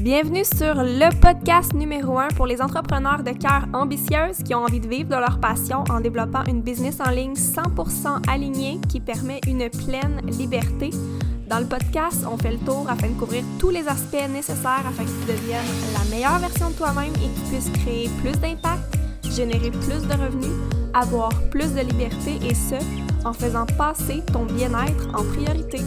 Bienvenue sur le podcast numéro 1 pour les entrepreneurs de cœur ambitieuses qui ont envie de vivre de leur passion en développant une business en ligne 100% alignée qui permet une pleine liberté. Dans le podcast, on fait le tour afin de couvrir tous les aspects nécessaires afin que tu deviennes la meilleure version de toi-même et que tu puisses créer plus d'impact, générer plus de revenus, avoir plus de liberté et ce, en faisant passer ton bien-être en priorité.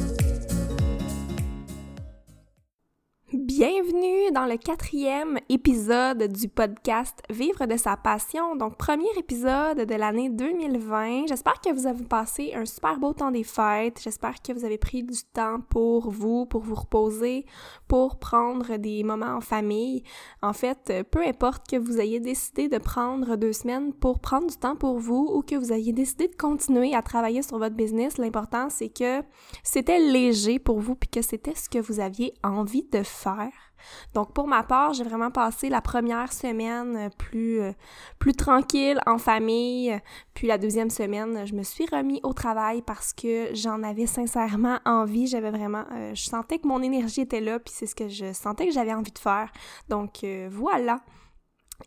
Dans le quatrième épisode du podcast Vivre de sa passion, donc premier épisode de l'année 2020. J'espère que vous avez passé un super beau temps des fêtes. J'espère que vous avez pris du temps pour vous, pour vous reposer, pour prendre des moments en famille. En fait, peu importe que vous ayez décidé de prendre deux semaines pour prendre du temps pour vous ou que vous ayez décidé de continuer à travailler sur votre business, l'important c'est que c'était léger pour vous puis que c'était ce que vous aviez envie de faire donc pour ma part, j'ai vraiment passé la première semaine euh, plus, euh, plus tranquille en famille, puis la deuxième semaine, je me suis remis au travail parce que j'en avais sincèrement envie, j'avais vraiment, euh, je sentais que mon énergie était là, puis c'est ce que je sentais que j'avais envie de faire. Donc voilà.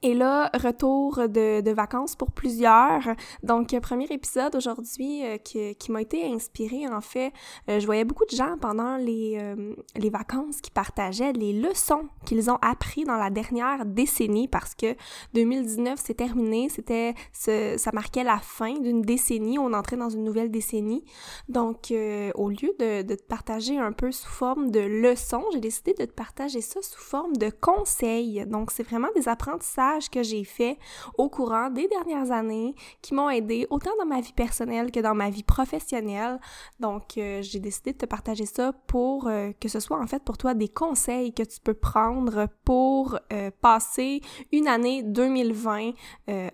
Et là, retour de, vacances pour plusieurs. Donc, premier épisode aujourd'hui euh, qui, m'a été inspiré. En fait, euh, je voyais beaucoup de gens pendant les, euh, les vacances qui partageaient les leçons qu'ils ont appris dans la dernière décennie parce que 2019, c'est terminé. C'était, ça marquait la fin d'une décennie. On entrait dans une nouvelle décennie. Donc, au lieu de, de te partager un peu sous forme de leçons, j'ai décidé de te partager ça sous forme de conseils. Donc, c'est vraiment des apprentissages que j'ai fait au courant des dernières années qui m'ont aidé autant dans ma vie personnelle que dans ma vie professionnelle. Donc, euh, j'ai décidé de te partager ça pour euh, que ce soit en fait pour toi des conseils que tu peux prendre pour euh, passer une année 2020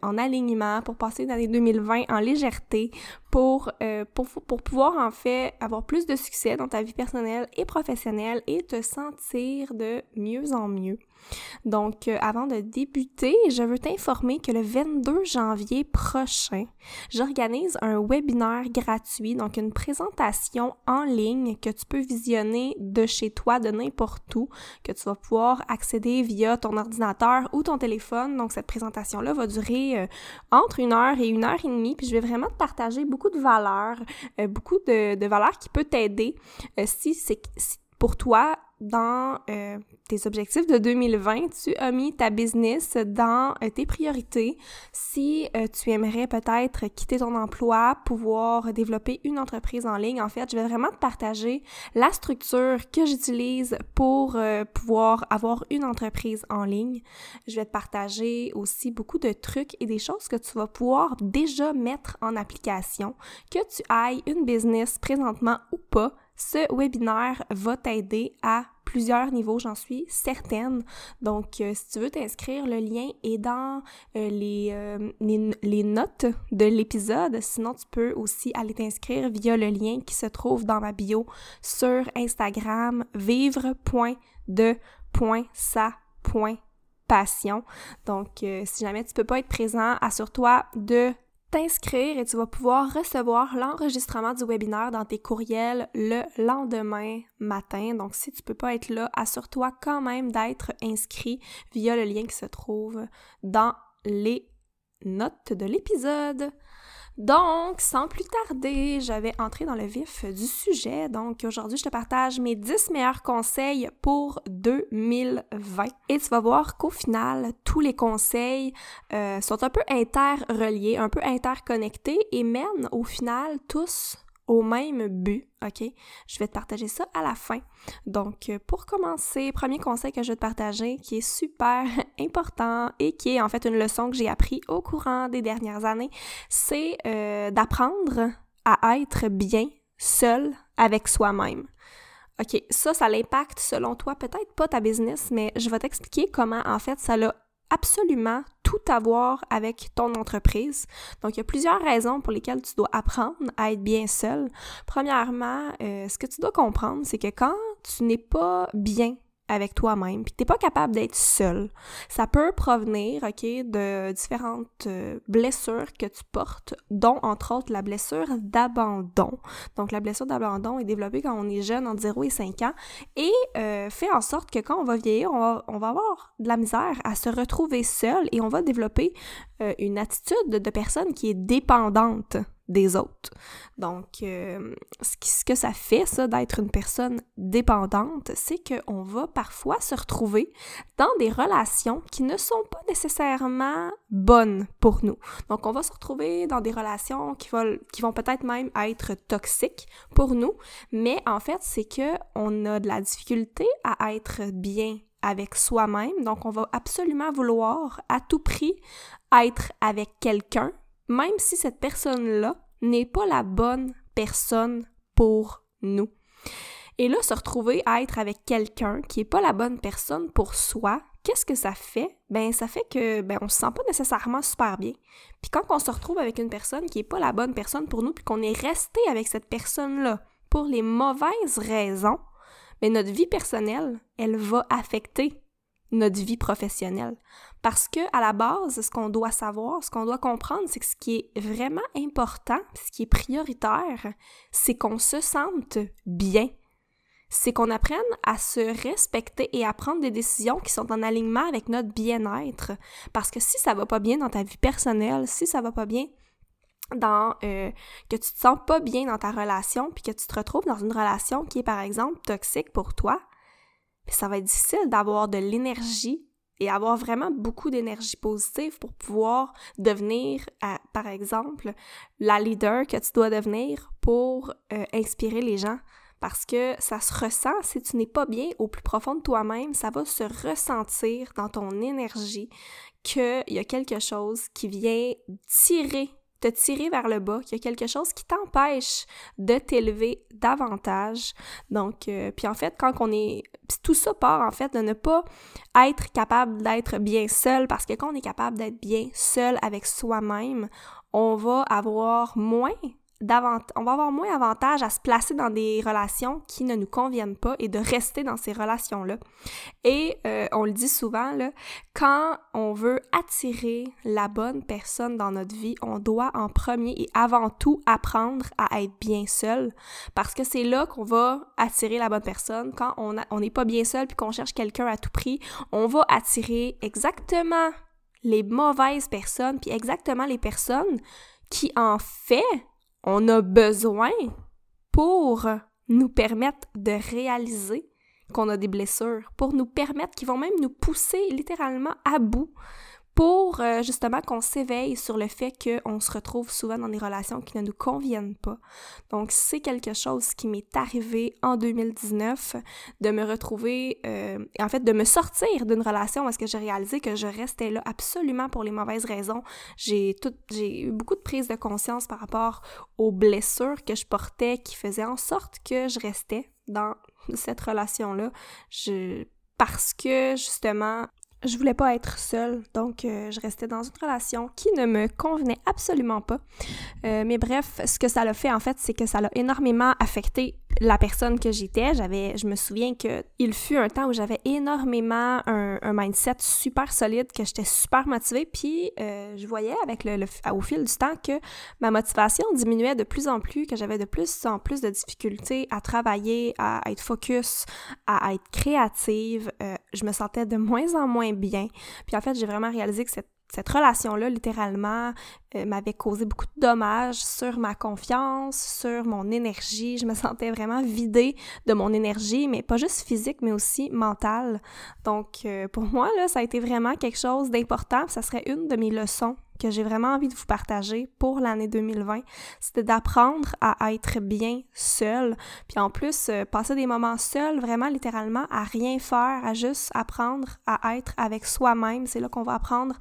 en alignement, pour passer une année 2020 en légèreté, pour pouvoir en fait avoir plus de succès dans ta vie personnelle et professionnelle et te sentir de mieux en mieux. Donc, euh, avant de débuter, je veux t'informer que le 22 janvier prochain, j'organise un webinaire gratuit, donc une présentation en ligne que tu peux visionner de chez toi, de n'importe où, que tu vas pouvoir accéder via ton ordinateur ou ton téléphone. Donc, cette présentation-là va durer euh, entre une heure et une heure et demie, puis je vais vraiment te partager beaucoup de valeurs, euh, beaucoup de, valeurs qui peuvent t'aider si c'est pour toi dans euh, tes objectifs de 2020, tu as mis ta business dans euh, tes priorités. Si euh, tu aimerais peut-être quitter ton emploi, pouvoir développer une entreprise en ligne, en fait, je vais vraiment te partager la structure que j'utilise pour pouvoir avoir une entreprise en ligne. Je vais te partager aussi beaucoup de trucs et des choses que tu vas pouvoir déjà mettre en application, que tu ailles une business présentement ou pas ce webinaire va t'aider à plusieurs niveaux, j'en suis certaine. Donc, euh, si tu veux t'inscrire, le lien est dans euh, les, euh, les, les, notes de l'épisode. Sinon, tu peux aussi aller t'inscrire via le lien qui se trouve dans ma bio sur Instagram, vivre.de.sa.passion. Donc, si jamais tu peux pas être présent, assure-toi de t'inscrire et tu vas pouvoir recevoir l'enregistrement du webinaire dans tes courriels le lendemain matin. Donc, si tu peux pas être là, assure-toi quand même d'être inscrit via le lien qui se trouve dans les notes de l'épisode. Donc, sans plus tarder, j'avais entré dans le vif du sujet. Donc, aujourd'hui, je te partage mes 10 meilleurs conseils pour 2020. Et tu vas voir qu'au final, tous les conseils euh, sont un peu interreliés, un peu interconnectés et mènent au final tous au même but, OK? Je vais te partager ça à la fin. Donc, euh, pour commencer, premier conseil que je vais te partager qui est super important et qui est en fait une leçon que j'ai appris au courant des dernières années, c'est euh, d'apprendre à être bien seul avec soi-même. OK, ça, ça l'impacte selon toi, peut-être pas ta business, mais je vais t'expliquer comment en fait ça l'a absolument tout avec ton entreprise. Donc, il y a plusieurs raisons pour lesquelles tu dois apprendre à être bien seul. Premièrement, euh, ce que tu dois comprendre, c'est que quand tu n'es pas bien avec toi-même, puis t'es pas capable d'être seul. Ça peut provenir, ok, de différentes euh, blessures que tu portes, dont entre autres la blessure d'abandon. Donc la blessure d'abandon est développée quand on est jeune, entre 0 et 5 ans, et euh, fait en sorte que quand on va vieillir, on va, on va, avoir de la misère à se retrouver seul et on va développer euh, une attitude de personne qui est dépendante des autres. Donc, euh, ce, que ça fait, ça, d'être une personne dépendante, c'est qu'on va parfois se retrouver dans des relations qui ne sont pas nécessairement bonnes pour nous. Donc, on va se retrouver dans des relations qui vont, peut-être même être toxiques pour nous, mais en fait, c'est que on a de la difficulté à être bien avec soi-même. Donc, on va absolument vouloir à tout prix être avec quelqu'un même si cette personne-là n'est pas la bonne personne pour nous. Et là, se retrouver à être avec quelqu'un qui n'est pas la bonne personne pour soi, qu'est-ce que ça fait? Ben, ça fait que ben, on se sent pas nécessairement super bien. Puis quand on se retrouve avec une personne qui n'est pas la bonne personne pour nous, puis qu'on est resté avec cette personne-là pour les mauvaises raisons, ben, notre vie personnelle, elle va affecter notre vie professionnelle. Parce que à la base, ce qu'on doit savoir, ce qu'on doit comprendre, c'est que ce qui est vraiment important, ce qui est prioritaire, c'est qu'on se sente bien. C'est qu'on apprenne à se respecter et à prendre des décisions qui sont en alignement avec notre bien-être. Parce que si ça va pas bien dans ta vie personnelle, si ça va pas bien dans euh, que tu te sens pas bien dans ta relation puis que tu te retrouves dans une relation qui est par exemple toxique pour toi, ça va être difficile d'avoir de l'énergie et avoir vraiment beaucoup d'énergie positive pour pouvoir devenir, par exemple, la leader que tu dois devenir pour euh, inspirer les gens. Parce que ça se ressent, si tu n'es pas bien au plus profond de toi-même, ça va se ressentir dans ton énergie qu'il y a quelque chose qui vient tirer te tirer vers le bas, qu'il y a quelque chose qui t'empêche de t'élever davantage. Donc, euh, puis en fait, quand on est... tout ça part en fait de ne pas être capable d'être bien seul, parce que quand on est capable d'être bien seul avec soi-même, on va avoir moins on va avoir moins avantage à se placer dans des relations qui ne nous conviennent pas et de rester dans ces relations-là. Et euh, on le dit souvent, quand on veut attirer la bonne personne dans notre vie, on doit en premier et avant tout apprendre à être bien seul parce que c'est là qu'on va attirer la bonne personne. Quand on n'est pas bien seul puis qu'on cherche quelqu'un à tout prix, on va attirer exactement les mauvaises personnes puis exactement les personnes qui en fait on a besoin pour nous permettre de réaliser qu'on a des blessures, pour nous permettre, qui vont même nous pousser littéralement à bout pour euh, justement qu'on s'éveille sur le fait qu'on se retrouve souvent dans des relations qui ne nous conviennent pas. Donc c'est quelque chose qui m'est arrivé en 2019 de me retrouver, euh, en fait de me sortir d'une relation parce que j'ai réalisé que je restais là absolument pour les mauvaises raisons. J'ai eu beaucoup de prise de conscience par rapport aux blessures que je portais qui faisaient en sorte que je restais dans cette relation-là. Je parce que justement je voulais pas être seule, donc euh, je restais dans une relation qui ne me convenait absolument pas. Euh, mais bref, ce que ça l'a fait en fait, c'est que ça l'a énormément affecté la personne que j'étais. J'avais, je me souviens que il fut un temps où j'avais énormément un, mindset super solide, que j'étais super motivée, puis euh, je voyais avec le, au fil du temps que ma motivation diminuait de plus en plus, que j'avais de plus en plus de difficultés à travailler, à être focus, à être créative. je me sentais de moins en moins bien. Puis en fait, j'ai vraiment réalisé que cette, relation-là, littéralement, euh, m'avait causé beaucoup de dommages sur ma confiance, sur mon énergie. Je me sentais vraiment vidée de mon énergie, mais pas juste physique, mais aussi mentale. Donc, euh, pour moi, là, ça a été vraiment quelque chose d'important. Ça serait une de mes leçons que j'ai vraiment envie de vous partager pour l'année 2020, c'était d'apprendre à être bien seul. Puis en plus, euh, passer des moments seuls, vraiment littéralement à rien faire, à juste apprendre à être avec soi-même. C'est là qu'on va apprendre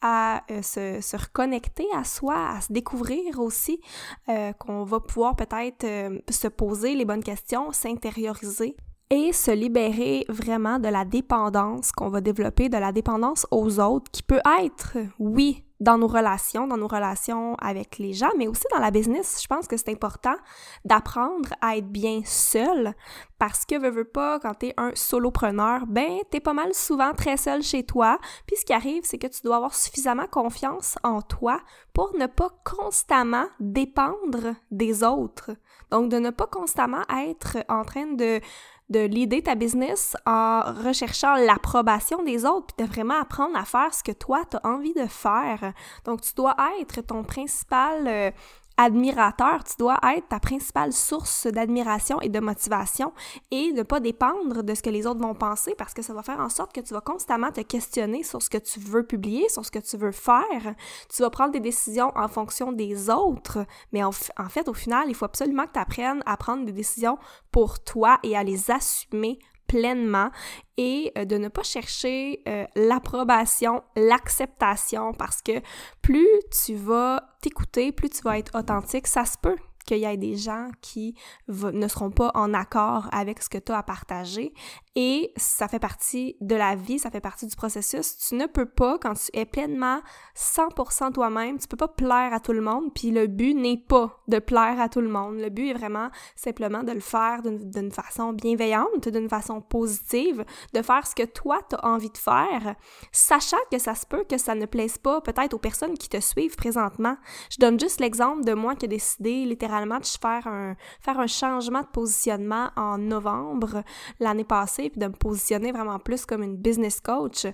à euh, se, reconnecter à soi, à se découvrir aussi, euh, qu'on va pouvoir peut-être se poser les bonnes questions, s'intérioriser et se libérer vraiment de la dépendance qu'on va développer, de la dépendance aux autres, qui peut être, oui, dans nos relations, dans nos relations avec les gens, mais aussi dans la business. Je pense que c'est important d'apprendre à être bien seul parce que, veux, veux pas, quand t'es un solopreneur, ben, t'es pas mal souvent très seul chez toi. Puis ce qui arrive, c'est que tu dois avoir suffisamment confiance en toi pour ne pas constamment dépendre des autres. Donc, de ne pas constamment être en train de de l'idée ta business en recherchant l'approbation des autres, puis de vraiment apprendre à faire ce que toi, tu as envie de faire. Donc, tu dois être ton principal euh, admirateur, tu dois être ta principale source d'admiration et de motivation et ne pas dépendre de ce que les autres vont penser parce que ça va faire en sorte que tu vas constamment te questionner sur ce que tu veux publier, sur ce que tu veux faire. Tu vas prendre des décisions en fonction des autres, mais en, fait, au final, il faut absolument que tu apprennes à prendre des décisions pour toi et à les assumer pleinement et euh, de ne pas chercher euh, l'approbation, l'acceptation parce que plus tu vas t'écouter, plus tu vas être authentique, ça se peut qu'il y ait des gens qui ne seront pas en accord avec ce que tu as à partager. Et ça fait partie de la vie, ça fait partie du processus. Tu ne peux pas, quand tu es pleinement 100% toi-même, tu peux pas plaire à tout le monde. Puis le but n'est pas de plaire à tout le monde. Le but est vraiment simplement de le faire d'une façon bienveillante, d'une façon positive, de faire ce que toi, tu as envie de faire, sachant que ça se peut que ça ne plaise pas peut-être aux personnes qui te suivent présentement. Je donne juste l'exemple de moi qui ai décidé littéralement de faire un, faire un changement de positionnement en novembre l'année passée puis de me positionner vraiment plus comme une business coach.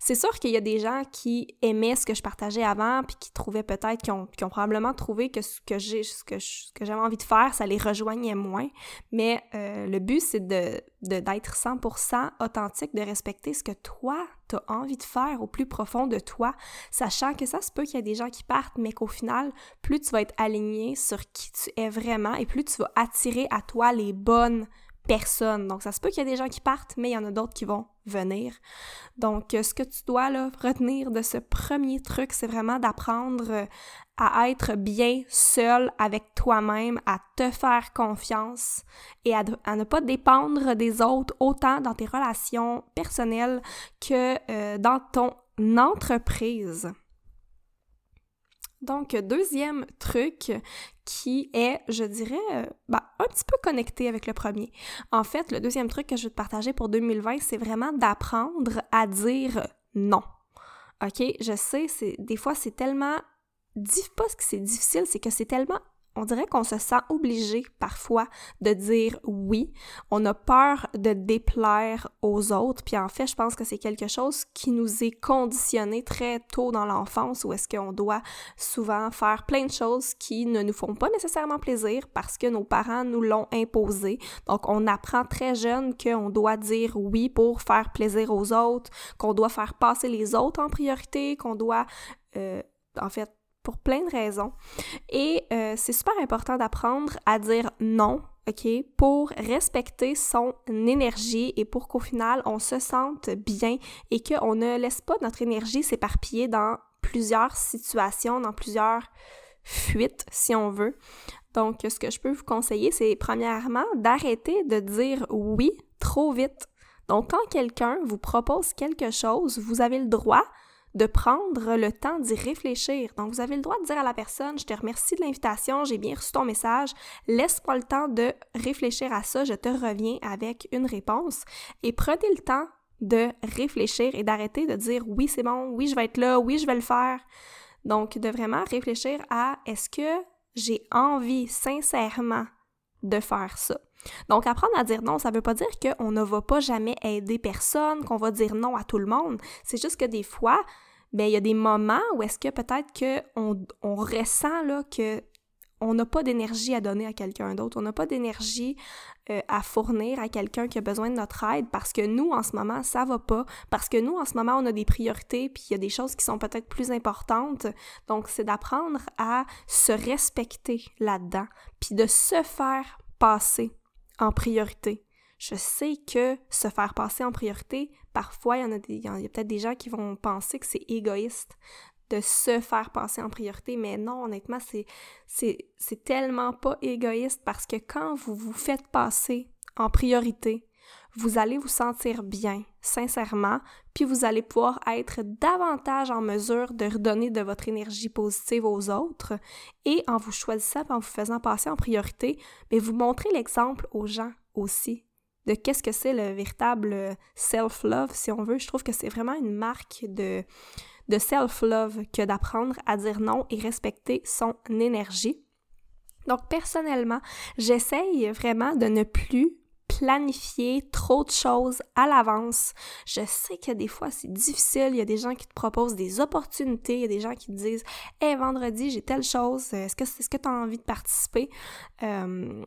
C'est sûr qu'il y a des gens qui aimaient ce que je partageais avant, puis qui trouvaient peut-être, qui ont, probablement trouvé que ce que j'ai, ce que, j'avais envie de faire, ça les rejoignait moins. Mais euh, le but, c'est de, d'être 100% authentique, de respecter ce que toi, tu as envie de faire au plus profond de toi, sachant que ça se peut qu'il y a des gens qui partent, mais qu'au final, plus tu vas être aligné sur qui tu es vraiment et plus tu vas attirer à toi les bonnes personne. Donc, ça se peut qu'il y ait des gens qui partent, mais il y en a d'autres qui vont venir. Donc, euh, ce que tu dois retenir de ce premier truc, c'est vraiment d'apprendre euh, à être bien seul avec toi-même, à te faire confiance et à, ne pas dépendre des autres autant dans tes relations personnelles que euh, dans ton entreprise. Donc, deuxième truc qui est, je dirais, bah, un petit peu connecté avec le premier. En fait, le deuxième truc que je veux te partager pour 2020, c'est vraiment d'apprendre à dire non. OK? Je sais, des fois, c'est tellement... Pas ce que c'est difficile, c'est que c'est tellement on dirait qu'on se sent obligé parfois de dire oui. On a peur de déplaire aux autres. Puis en fait, je pense que c'est quelque chose qui nous est conditionné très tôt dans l'enfance où est-ce qu'on doit souvent faire plein de choses qui ne nous font pas nécessairement plaisir parce que nos parents nous l'ont imposé. Donc on apprend très jeune qu'on doit dire oui pour faire plaisir aux autres, qu'on doit faire passer les autres en priorité, qu'on doit euh, en fait pour plein de raisons. Et euh, c'est super important d'apprendre à dire non, OK, pour respecter son énergie et pour qu'au final, on se sente bien et qu'on ne laisse pas notre énergie s'éparpiller dans plusieurs situations, dans plusieurs fuites, si on veut. Donc, ce que je peux vous conseiller, c'est premièrement d'arrêter de dire oui trop vite. Donc, quand quelqu'un vous propose quelque chose, vous avez le droit de prendre le temps d'y réfléchir. Donc, vous avez le droit de dire à la personne, je te remercie de l'invitation, j'ai bien reçu ton message, laisse-moi le temps de réfléchir à ça, je te reviens avec une réponse. Et prenez le temps de réfléchir et d'arrêter de dire oui, c'est bon, oui, je vais être là, oui, je vais le faire. Donc, de vraiment réfléchir à est-ce que j'ai envie sincèrement de faire ça? Donc, apprendre à dire non, ça ne veut pas dire qu'on ne va pas jamais aider personne, qu'on va dire non à tout le monde. C'est juste que des fois, ben, il y a des moments où est-ce que peut-être qu'on on ressent là, que on n'a pas d'énergie à donner à quelqu'un d'autre, on n'a pas d'énergie euh, à fournir à quelqu'un qui a besoin de notre aide parce que nous, en ce moment, ça va pas, parce que nous, en ce moment, on a des priorités, puis il y a des choses qui sont peut-être plus importantes. Donc, c'est d'apprendre à se respecter là-dedans, puis de se faire passer en priorité. Je sais que se faire passer en priorité, parfois, il y a peut-être des gens qui vont penser que c'est égoïste de se faire passer en priorité, mais non, honnêtement, c'est, c'est, c'est tellement pas égoïste parce que quand vous vous faites passer en priorité, vous allez vous sentir bien, sincèrement, puis vous allez pouvoir être davantage en mesure de redonner de votre énergie positive aux autres et en vous choisissant, en vous faisant passer en priorité, mais vous montrez l'exemple aux gens aussi de qu'est-ce que c'est le véritable self-love, si on veut. Je trouve que c'est vraiment une marque de, de self-love que d'apprendre à dire non et respecter son énergie. Donc personnellement, j'essaye vraiment de ne plus planifier trop de choses à l'avance. Je sais que des fois c'est difficile, il y a des gens qui te proposent des opportunités, il y a des gens qui te disent "Hey, vendredi, j'ai telle chose, est-ce que est-ce que tu as envie de participer euh,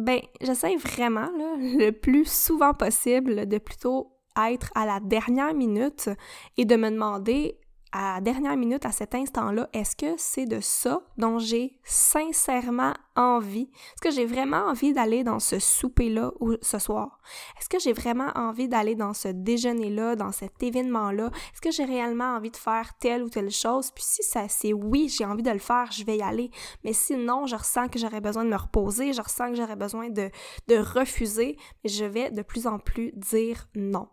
ben, j'essaie vraiment, le plus souvent possible, de plutôt être à la dernière minute et de me demander à dernière minute, à cet instant-là, est-ce que c'est de ça dont j'ai sincèrement envie? Est-ce que j'ai vraiment envie d'aller dans ce souper-là ce soir? Est-ce que j'ai vraiment envie d'aller dans ce déjeuner-là, dans cet événement-là? Est-ce que j'ai réellement envie de faire telle ou telle chose? Puis si ça c'est oui, j'ai envie de le faire, je vais y aller. Mais sinon, je ressens que j'aurais besoin de me reposer, je ressens que j'aurais besoin de, de refuser, mais je vais de plus en plus dire non.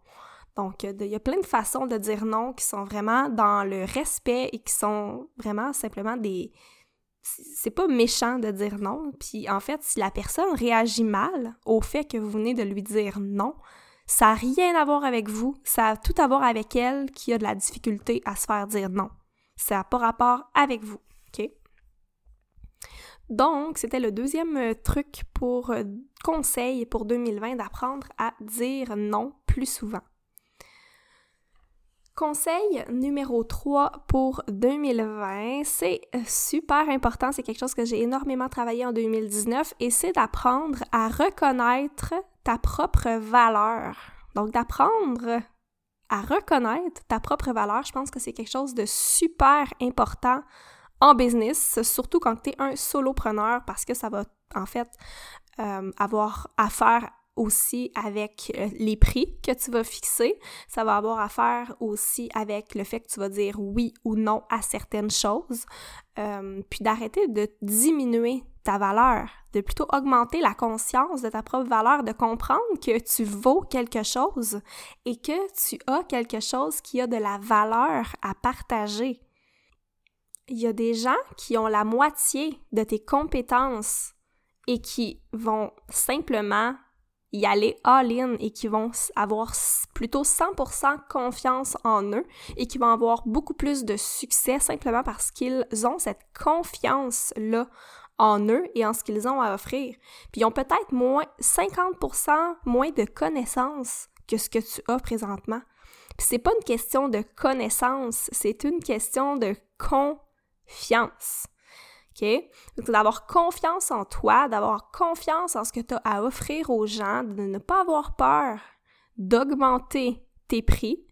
Donc, il y a plein de façons de dire non qui sont vraiment dans le respect et qui sont vraiment simplement des... C'est pas méchant de dire non. Puis en fait, si la personne réagit mal au fait que vous venez de lui dire non, ça n'a rien à voir avec vous, ça a tout à voir avec elle qui a de la difficulté à se faire dire non. Ça n'a pas rapport avec vous, OK? Donc, c'était le deuxième truc pour euh, conseil pour 2020 d'apprendre à dire non plus souvent. Conseil numéro 3 pour 2020, c'est euh, super important, c'est quelque chose que j'ai énormément travaillé en 2019 et c'est d'apprendre à reconnaître ta propre valeur. Donc d'apprendre à reconnaître ta propre valeur, je pense que c'est quelque chose de super important en business, surtout quand tu es un solopreneur parce que ça va en fait euh, avoir affaire aussi avec euh, les prix que tu vas fixer. Ça va avoir à faire aussi avec le fait que tu vas dire oui ou non à certaines choses. Euh, puis d'arrêter de diminuer ta valeur, de plutôt augmenter la conscience de ta propre valeur, de comprendre que tu vaux quelque chose et que tu as quelque chose qui a de la valeur à partager. Il y a des gens qui ont la moitié de tes compétences et qui vont simplement y aller all-in et qui vont avoir plutôt 100% confiance en eux et qui vont avoir beaucoup plus de succès simplement parce qu'ils ont cette confiance-là en eux et en ce qu'ils ont à offrir. Puis ils ont peut-être moins 50% moins de connaissances que ce que tu as présentement. Puis c'est pas une question de connaissance, c'est une question de confiance. OK? D'avoir confiance en toi, d'avoir confiance en ce que tu as à offrir aux gens, de ne pas avoir peur d'augmenter tes prix,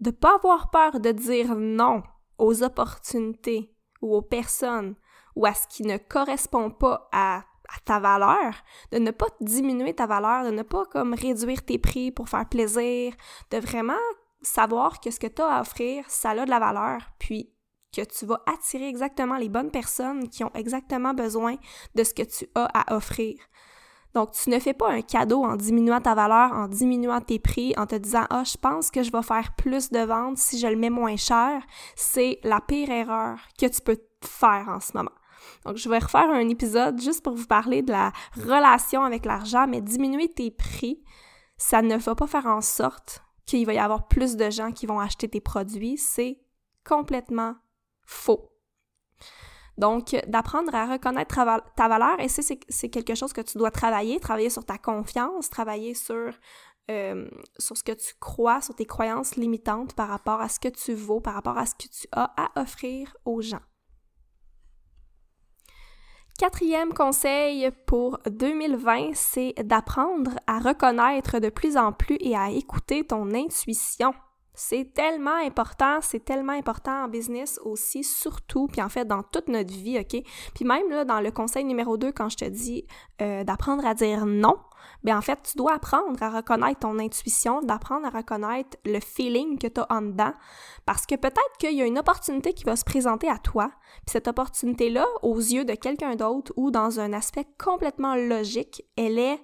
de ne pas avoir peur de dire non aux opportunités ou aux personnes ou à ce qui ne correspond pas à, à ta valeur, de ne pas diminuer ta valeur, de ne pas comme réduire tes prix pour faire plaisir, de vraiment savoir que ce que tu as à offrir, ça a de la valeur, puis que tu vas attirer exactement les bonnes personnes qui ont exactement besoin de ce que tu as à offrir. Donc, tu ne fais pas un cadeau en diminuant ta valeur, en diminuant tes prix, en te disant Ah, je pense que je vais faire plus de ventes si je le mets moins cher. C'est la pire erreur que tu peux faire en ce moment. Donc, je vais refaire un épisode juste pour vous parler de la relation avec l'argent, mais diminuer tes prix, ça ne va pas faire en sorte qu'il va y avoir plus de gens qui vont acheter tes produits. C'est complètement faux. Donc, d'apprendre à reconnaître ta valeur, et c'est quelque chose que tu dois travailler, travailler sur ta confiance, travailler sur, euh, sur ce que tu crois, sur tes croyances limitantes par rapport à ce que tu vaux, par rapport à ce que tu as à offrir aux gens. Quatrième conseil pour 2020, c'est d'apprendre à reconnaître de plus en plus et à écouter ton intuition. C'est tellement important, c'est tellement important en business aussi, surtout, puis en fait dans toute notre vie, OK? Puis même là, dans le conseil numéro 2, quand je te dis euh, d'apprendre à dire non, bien en fait, tu dois apprendre à reconnaître ton intuition, d'apprendre à reconnaître le feeling que tu as en dedans, parce que peut-être qu'il y a une opportunité qui va se présenter à toi, puis cette opportunité-là, aux yeux de quelqu'un d'autre ou dans un aspect complètement logique, elle est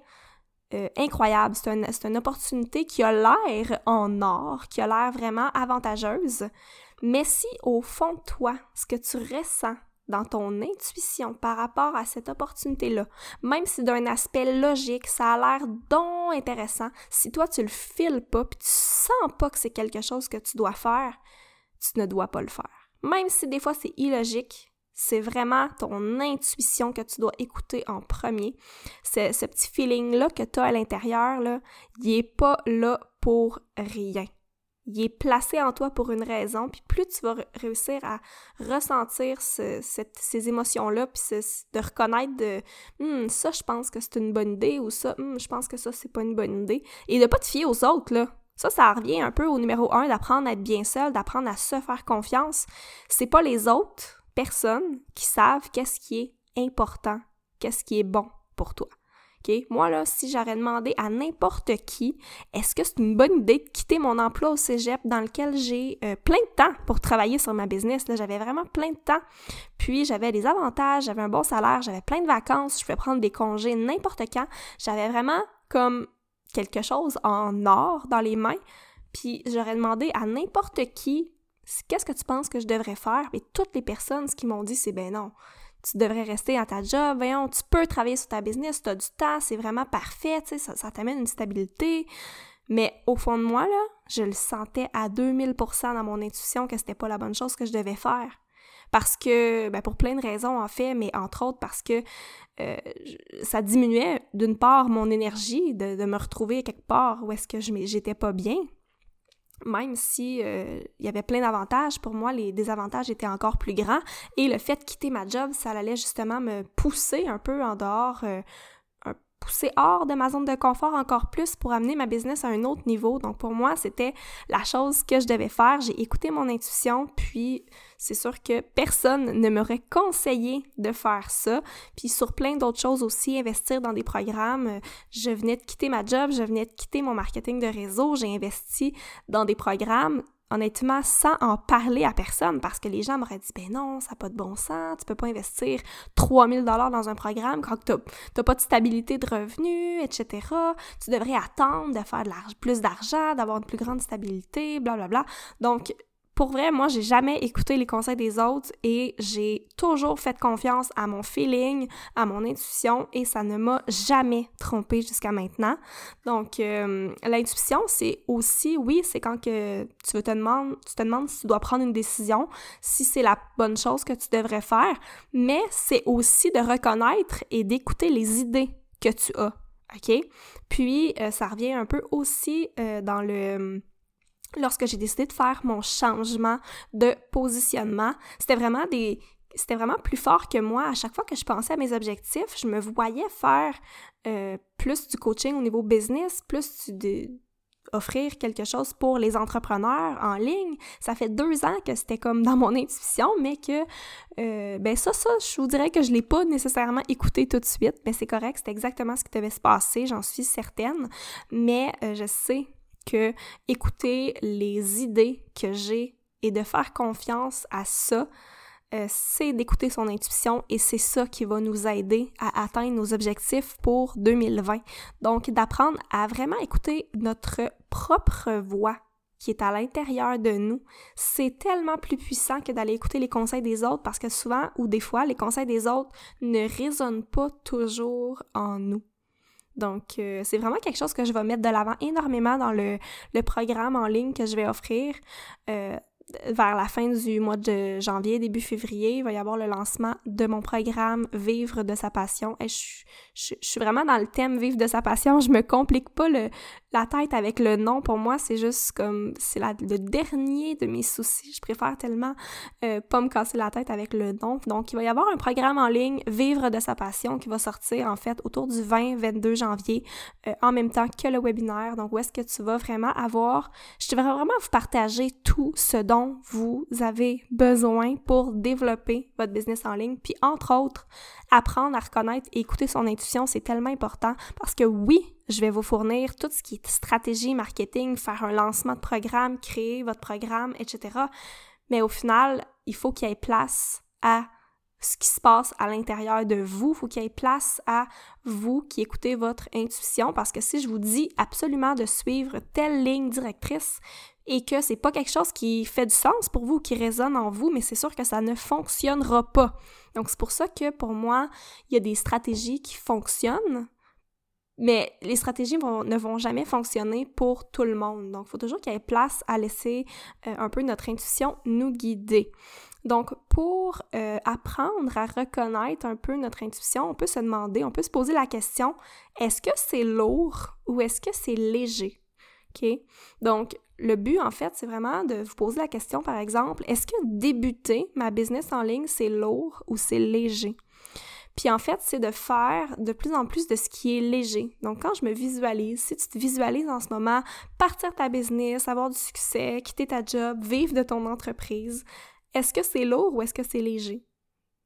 euh, incroyable. C'est une, une opportunité qui a l'air en or, qui a l'air vraiment avantageuse. Mais si au fond de toi, ce que tu ressens dans ton intuition par rapport à cette opportunité-là, même si d'un aspect logique, ça a l'air donc intéressant, si toi tu le files pas, puis tu sens pas que c'est quelque chose que tu dois faire, tu ne dois pas le faire. Même si des fois c'est illogique, c'est vraiment ton intuition que tu dois écouter en premier. Ce, ce petit feeling-là que tu as à l'intérieur, il est pas là pour rien. Il est placé en toi pour une raison, puis plus tu vas réussir à ressentir ces émotions-là, puis de reconnaître de hum, ça, je pense que c'est une bonne idée, ou ça, hum, je pense que ça, c'est pas une bonne idée, et de pas te fier aux autres. Ça, ça revient un peu au numéro un, d'apprendre à être bien seul, d'apprendre à se faire confiance. C'est pas les autres personnes qui savent qu'est-ce qui est important, qu'est-ce qui est bon pour toi. Moi, là, si j'aurais demandé à n'importe qui, est-ce que c'est une bonne idée de quitter mon emploi au cégep dans lequel j'ai euh, plein de temps pour travailler sur ma business? Là, j'avais vraiment plein de temps. Puis, j'avais des avantages, j'avais un bon salaire, j'avais plein de vacances, je pouvais prendre des congés n'importe quand. J'avais vraiment comme quelque chose en or dans les mains. Puis, j'aurais demandé à n'importe qui qu'est-ce que tu penses que je devrais faire? Et toutes les personnes, ce qu'ils m'ont dit, c'est ben non tu devrais rester à ta job, voyons, tu peux travailler sur ta business, tu as du temps, c'est vraiment parfait, tu ça, t'amène une stabilité. Mais au fond de moi, là, je le sentais à 2000% dans mon intuition que c'était pas la bonne chose que je devais faire. Parce que, ben pour plein de raisons en fait, mais entre autres parce que euh, ça diminuait d'une part mon énergie de, de, me retrouver quelque part où est-ce que j'étais pas bien, même si euh, il y avait plein d'avantages, pour moi, les désavantages étaient encore plus grands. Et le fait de quitter ma job, ça allait justement me pousser un peu en dehors, euh, pousser hors de ma zone de confort encore plus pour amener ma business à un autre niveau. Donc pour moi, c'était la chose que je devais faire. J'ai écouté mon intuition, puis c'est sûr que personne ne m'aurait conseillé de faire ça. Puis sur plein d'autres choses aussi, investir dans des programmes. Je venais de quitter ma job, je venais de quitter mon marketing de réseau, j'ai investi dans des programmes honnêtement, sans en parler à personne, parce que les gens m'auraient dit, ben non, ça n'a pas de bon sens, tu peux pas investir 3000 dollars dans un programme quand tu n'as pas de stabilité de revenus, etc. Tu devrais attendre de faire plus d'argent, d'avoir une plus grande stabilité, blablabla. Bla, bla. Donc, pour vrai, moi, j'ai jamais écouté les conseils des autres et j'ai toujours fait confiance à mon feeling, à mon intuition et ça ne m'a jamais trompé jusqu'à maintenant. Donc, euh, l'intuition, c'est aussi, oui, c'est quand que tu te demandes, tu te demandes si tu dois prendre une décision, si c'est la bonne chose que tu devrais faire, mais c'est aussi de reconnaître et d'écouter les idées que tu as. OK? Puis, euh, ça revient un peu aussi euh, dans le lorsque j'ai décidé de faire mon changement de positionnement, c'était vraiment des c'était vraiment plus fort que moi. À chaque fois que je pensais à mes objectifs, je me voyais faire euh, plus du coaching au niveau business, plus du, offrir quelque chose pour les entrepreneurs en ligne. Ça fait deux ans que c'était comme dans mon intuition, mais que, euh, ben ça, ça, je vous dirais que je l'ai pas nécessairement écouté tout de suite, mais c'est correct, c'est exactement ce qui devait se passer, j'en suis certaine, mais euh, je sais que écouter les idées que j'ai et de faire confiance à ça, euh, c'est d'écouter son intuition et c'est ça qui va nous aider à atteindre nos objectifs pour 2020. Donc, d'apprendre à vraiment écouter notre propre voix qui est à l'intérieur de nous, c'est tellement plus puissant que d'aller écouter les conseils des autres parce que souvent ou des fois, les conseils des autres ne résonnent pas toujours en nous. Donc, euh, c'est vraiment quelque chose que je vais mettre de l'avant énormément dans le, programme en ligne que je vais offrir. Euh, vers la fin du mois de janvier, début février, il va y avoir le lancement de mon programme Vivre de sa passion. Et je, je, suis vraiment dans le thème Vivre de sa passion. Je me complique pas le, la tête avec le nom. Pour moi, c'est juste comme, c'est le dernier de mes soucis. Je préfère tellement euh, pas me casser la tête avec le nom. Donc, il va y avoir un programme en ligne Vivre de sa passion qui va sortir en fait autour du 20-22 janvier euh, en même temps que le webinaire. Donc, où est-ce que tu vas vraiment avoir, je devrais vraiment vous partager tout ce dont vous avez besoin pour développer votre business en ligne. Puis entre autres, apprendre à reconnaître et écouter son intuition, c'est tellement important parce que oui, je vais vous fournir tout ce qui est stratégie, marketing, faire un lancement de programme, créer votre programme, etc. Mais au final, il faut qu'il y ait place à ce qui se passe à l'intérieur de vous. Il faut qu'il y ait place à vous qui écoutez votre intuition parce que si je vous dis absolument de suivre telle ligne directrice et que c'est pas quelque chose qui fait du sens pour vous, qui résonne en vous, mais c'est sûr que ça ne fonctionnera pas. Donc c'est pour ça que pour moi, il y a des stratégies qui fonctionnent, mais les stratégies ne vont jamais fonctionner pour tout le monde. Donc, il faut toujours qu'il y ait place à laisser euh, un peu notre intuition nous guider. Donc, pour euh, apprendre à reconnaître un peu notre intuition, on peut se demander, on peut se poser la question, est-ce que c'est lourd ou est-ce que c'est léger? OK? Donc, le but, en fait, c'est vraiment de vous poser la question, par exemple, est-ce que débuter ma business en ligne, c'est lourd ou c'est léger? Puis en fait, c'est de faire de plus en plus de ce qui est léger. Donc quand je me visualise, si tu te visualises en ce moment, partir ta business, avoir du succès, quitter ta job, vivre de ton entreprise, est-ce que c'est lourd ou est-ce que c'est léger?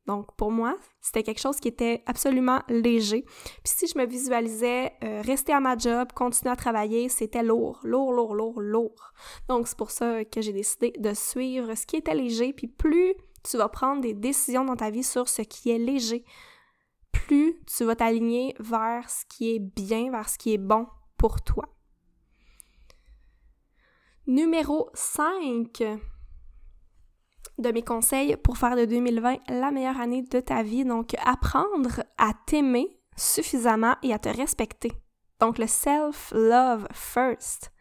Donc, pour moi, c'était quelque chose qui était absolument léger. Puis si je me visualisais euh, rester à ma job, continuer à travailler, c'était lourd, lourd, lourd, lourd, lourd. Donc, c'est pour ça que j'ai décidé de suivre ce qui était léger. Puis plus tu vas prendre des décisions dans ta vie sur ce qui est léger, plus tu vas t'aligner vers ce qui est bien, vers ce qui est bon pour toi. Numéro 5 de mes conseils pour faire de 2020 la meilleure année de ta vie. Donc, apprendre à t'aimer suffisamment et à te respecter. Donc, le self-love first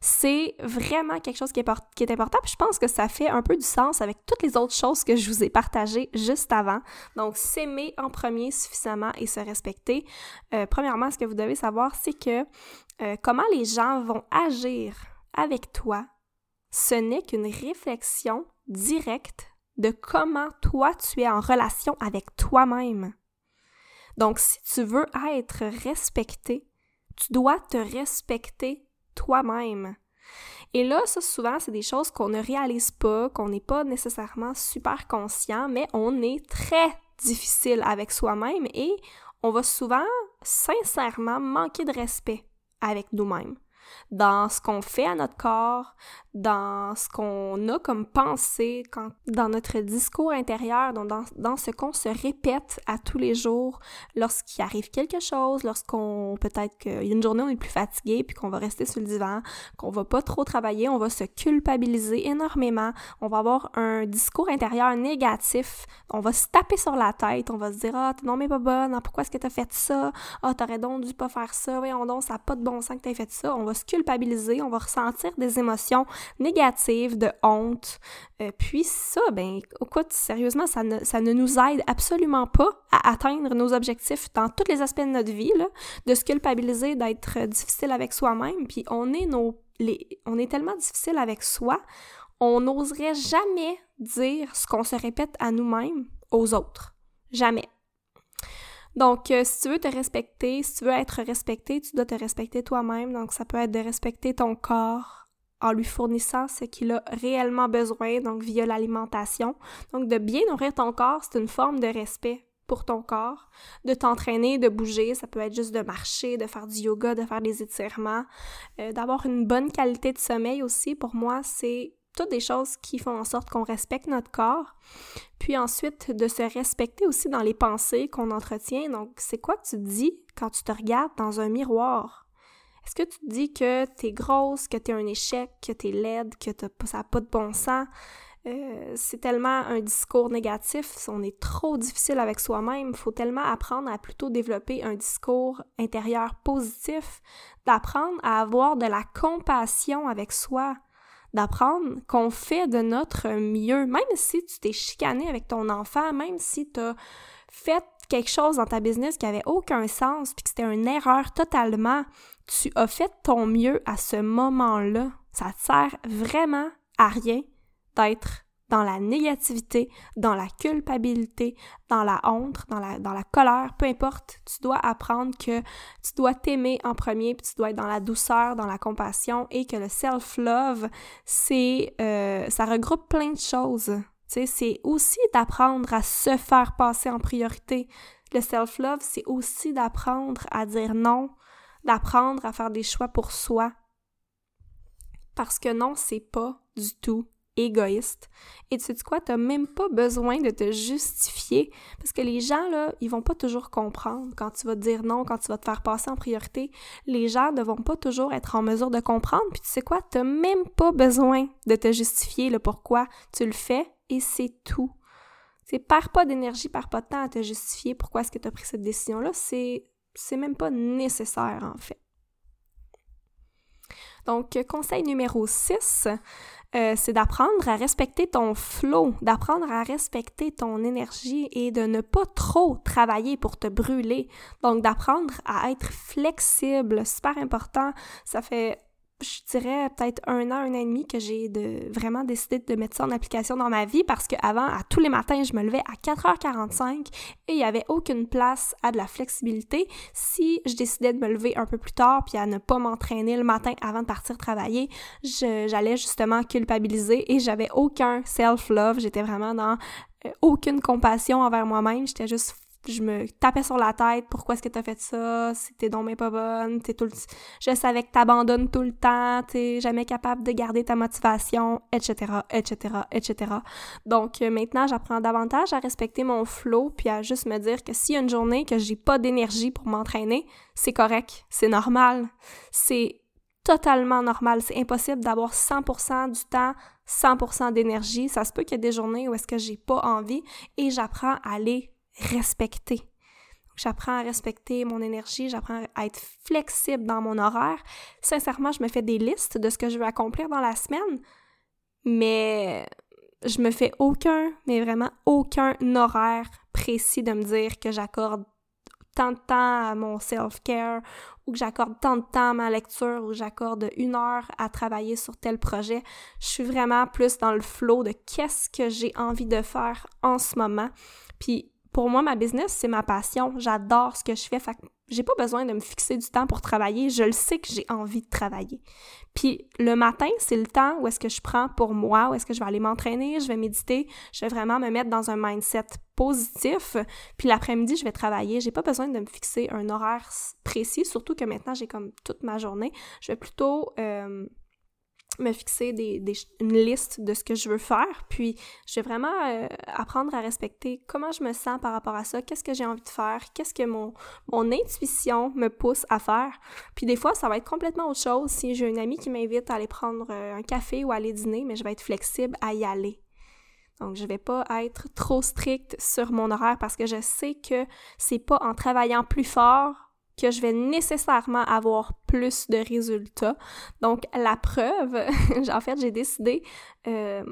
c'est vraiment quelque chose qui est, important. Je pense que ça fait un peu du sens avec toutes les autres choses que je vous ai partagées juste avant. Donc, s'aimer en premier suffisamment et se respecter. Euh, premièrement, ce que vous devez savoir, c'est que euh, comment les gens vont agir avec toi, ce n'est qu'une réflexion directe de comment toi tu es en relation avec toi-même. Donc, si tu veux être respecté, tu dois te respecter toi-même. Et là, ça souvent, c'est des choses qu'on ne réalise pas, qu'on n'est pas nécessairement super conscient, mais on est très difficile avec soi-même et on va souvent, sincèrement, manquer de respect avec nous-mêmes dans ce qu'on fait à notre corps, dans ce qu'on a comme pensée, dans notre discours intérieur, dans, ce qu'on se répète à tous les jours lorsqu'il arrive quelque chose, lorsqu'on peut-être qu'il y a une journée où on est plus fatigué puis qu'on va rester sur le divan, qu'on va pas trop travailler, on va se culpabiliser énormément, on va avoir un discours intérieur négatif, on va se taper sur la tête, on va se dire ah non mais pas bonne, ah, pourquoi est-ce que t'as fait ça, ah t'aurais donc dû pas faire ça, voyons donc ça n'a pas de bon sens que t'aies fait ça, se culpabiliser, on va ressentir des émotions négatives de honte. Euh, puis ça, ben, écoute, sérieusement, ça ne, ça ne nous aide absolument pas à atteindre nos objectifs dans tous les aspects de notre vie, là, de se culpabiliser, d'être difficile avec soi-même. Puis on est nos, les, on est tellement difficile avec soi, on n'oserait jamais dire ce qu'on se répète à nous-mêmes aux autres. Jamais. Donc, euh, si tu veux te respecter, si tu veux être respecté, tu dois te respecter toi-même. Donc, ça peut être de respecter ton corps en lui fournissant ce qu'il a réellement besoin, donc via l'alimentation. Donc, de bien nourrir ton corps, c'est une forme de respect pour ton corps, de t'entraîner, de bouger, ça peut être juste de marcher, de faire du yoga, de faire des étirements, euh, d'avoir une bonne qualité de sommeil aussi. Pour moi, c'est toutes des choses qui font en sorte qu'on respecte notre corps. Puis ensuite, de se respecter aussi dans les pensées qu'on entretient. Donc, c'est quoi que tu dis quand tu te regardes dans un miroir? Est-ce que tu te dis que t'es grosse, que t'es un échec, que t'es laide, que ça n'a pas de bon sens? Euh, c'est tellement un discours négatif, on est trop difficile avec soi-même, il faut tellement apprendre à plutôt développer un discours intérieur positif, d'apprendre à avoir de la compassion avec soi, d'apprendre qu'on fait de notre mieux, même si tu t'es chicané avec ton enfant, même si tu as fait quelque chose dans ta business qui avait aucun sens, puis que c'était une erreur totalement, tu as fait ton mieux à ce moment-là. Ça te sert vraiment à rien d'être dans la négativité, dans la culpabilité, dans la honte, dans la, dans la colère, peu importe, tu dois apprendre que tu dois t'aimer en premier, puis tu dois être dans la douceur, dans la compassion, et que le self-love, c'est, euh, ça regroupe plein de choses. Tu sais, c'est aussi d'apprendre à se faire passer en priorité. Le self-love, c'est aussi d'apprendre à dire non, d'apprendre à faire des choix pour soi. Parce que non, c'est pas du tout égoïste. Et tu sais quoi, t'as même pas besoin de te justifier parce que les gens, là, ils vont pas toujours comprendre quand tu vas te dire non, quand tu vas te faire passer en priorité. Les gens ne vont pas toujours être en mesure de comprendre. Puis tu sais quoi, t'as même pas besoin de te justifier le pourquoi tu le fais et c'est tout. C'est perds pas d'énergie, perds pas de temps à te justifier pourquoi est-ce que tu as pris cette décision-là. C'est, c'est même pas nécessaire, en fait. Donc, conseil numéro 6, euh, c'est d'apprendre à respecter ton flow, d'apprendre à respecter ton énergie et de ne pas trop travailler pour te brûler. Donc, d'apprendre à être flexible, super important. Ça fait je dirais peut-être un an, un an et demi que j'ai de vraiment décidé de mettre ça en application dans ma vie parce qu'avant, à tous les matins, je me levais à 4h45 et il n'y avait aucune place à de la flexibilité. Si je décidais de me lever un peu plus tard puis à ne pas m'entraîner le matin avant de partir travailler, j'allais justement culpabiliser et j'avais aucun self-love. J'étais vraiment dans euh, aucune compassion envers moi-même. J'étais juste je me tapais sur la tête, pourquoi est-ce que t'as fait ça, t'es donc pas bonne, t'es tout le... je savais que t'abandonnes tout le temps, t'es jamais capable de garder ta motivation, etc., etc., etc. Donc euh, maintenant, j'apprends davantage à respecter mon flow, puis à juste me dire que s'il y a une journée que j'ai pas d'énergie pour m'entraîner, c'est correct, c'est normal, c'est totalement normal, c'est impossible d'avoir 100% du temps 100% d'énergie, ça se peut qu'il y ait des journées où est-ce que j'ai pas envie et j'apprends à aller respecter. J'apprends à respecter mon énergie, j'apprends à être flexible dans mon horaire. Sincèrement, je me fais des listes de ce que je veux accomplir dans la semaine, mais je me fais aucun, mais vraiment aucun horaire précis de me dire que j'accorde tant de temps à mon self-care ou que j'accorde tant de temps à ma lecture ou j'accorde une heure à travailler sur tel projet. Je suis vraiment plus dans le flow de qu'est-ce que j'ai envie de faire en ce moment. Puis pour moi, ma business, c'est ma passion. J'adore ce que je fais. Fait j'ai pas besoin de me fixer du temps pour travailler. Je le sais que j'ai envie de travailler. Puis le matin, c'est le temps où est-ce que je prends pour moi, où est-ce que je vais aller m'entraîner, je vais méditer, je vais vraiment me mettre dans un mindset positif. Puis l'après-midi, je vais travailler. J'ai pas besoin de me fixer un horaire précis, surtout que maintenant, j'ai comme toute ma journée. Je vais plutôt... Euh, me fixer des, une liste de ce que je veux faire, puis je vais vraiment euh, apprendre à respecter comment je me sens par rapport à ça, qu'est-ce que j'ai envie de faire, qu'est-ce que mon, mon intuition me pousse à faire. Puis des fois, ça va être complètement autre chose si j'ai une amie qui m'invite à aller prendre euh, un café ou à aller dîner, mais je vais être flexible à y aller. Donc, je vais pas être trop stricte sur mon horaire parce que je sais que c'est pas en travaillant plus fort que je vais nécessairement avoir plus de résultats. Donc, la preuve, en fait, j'ai décidé, euh,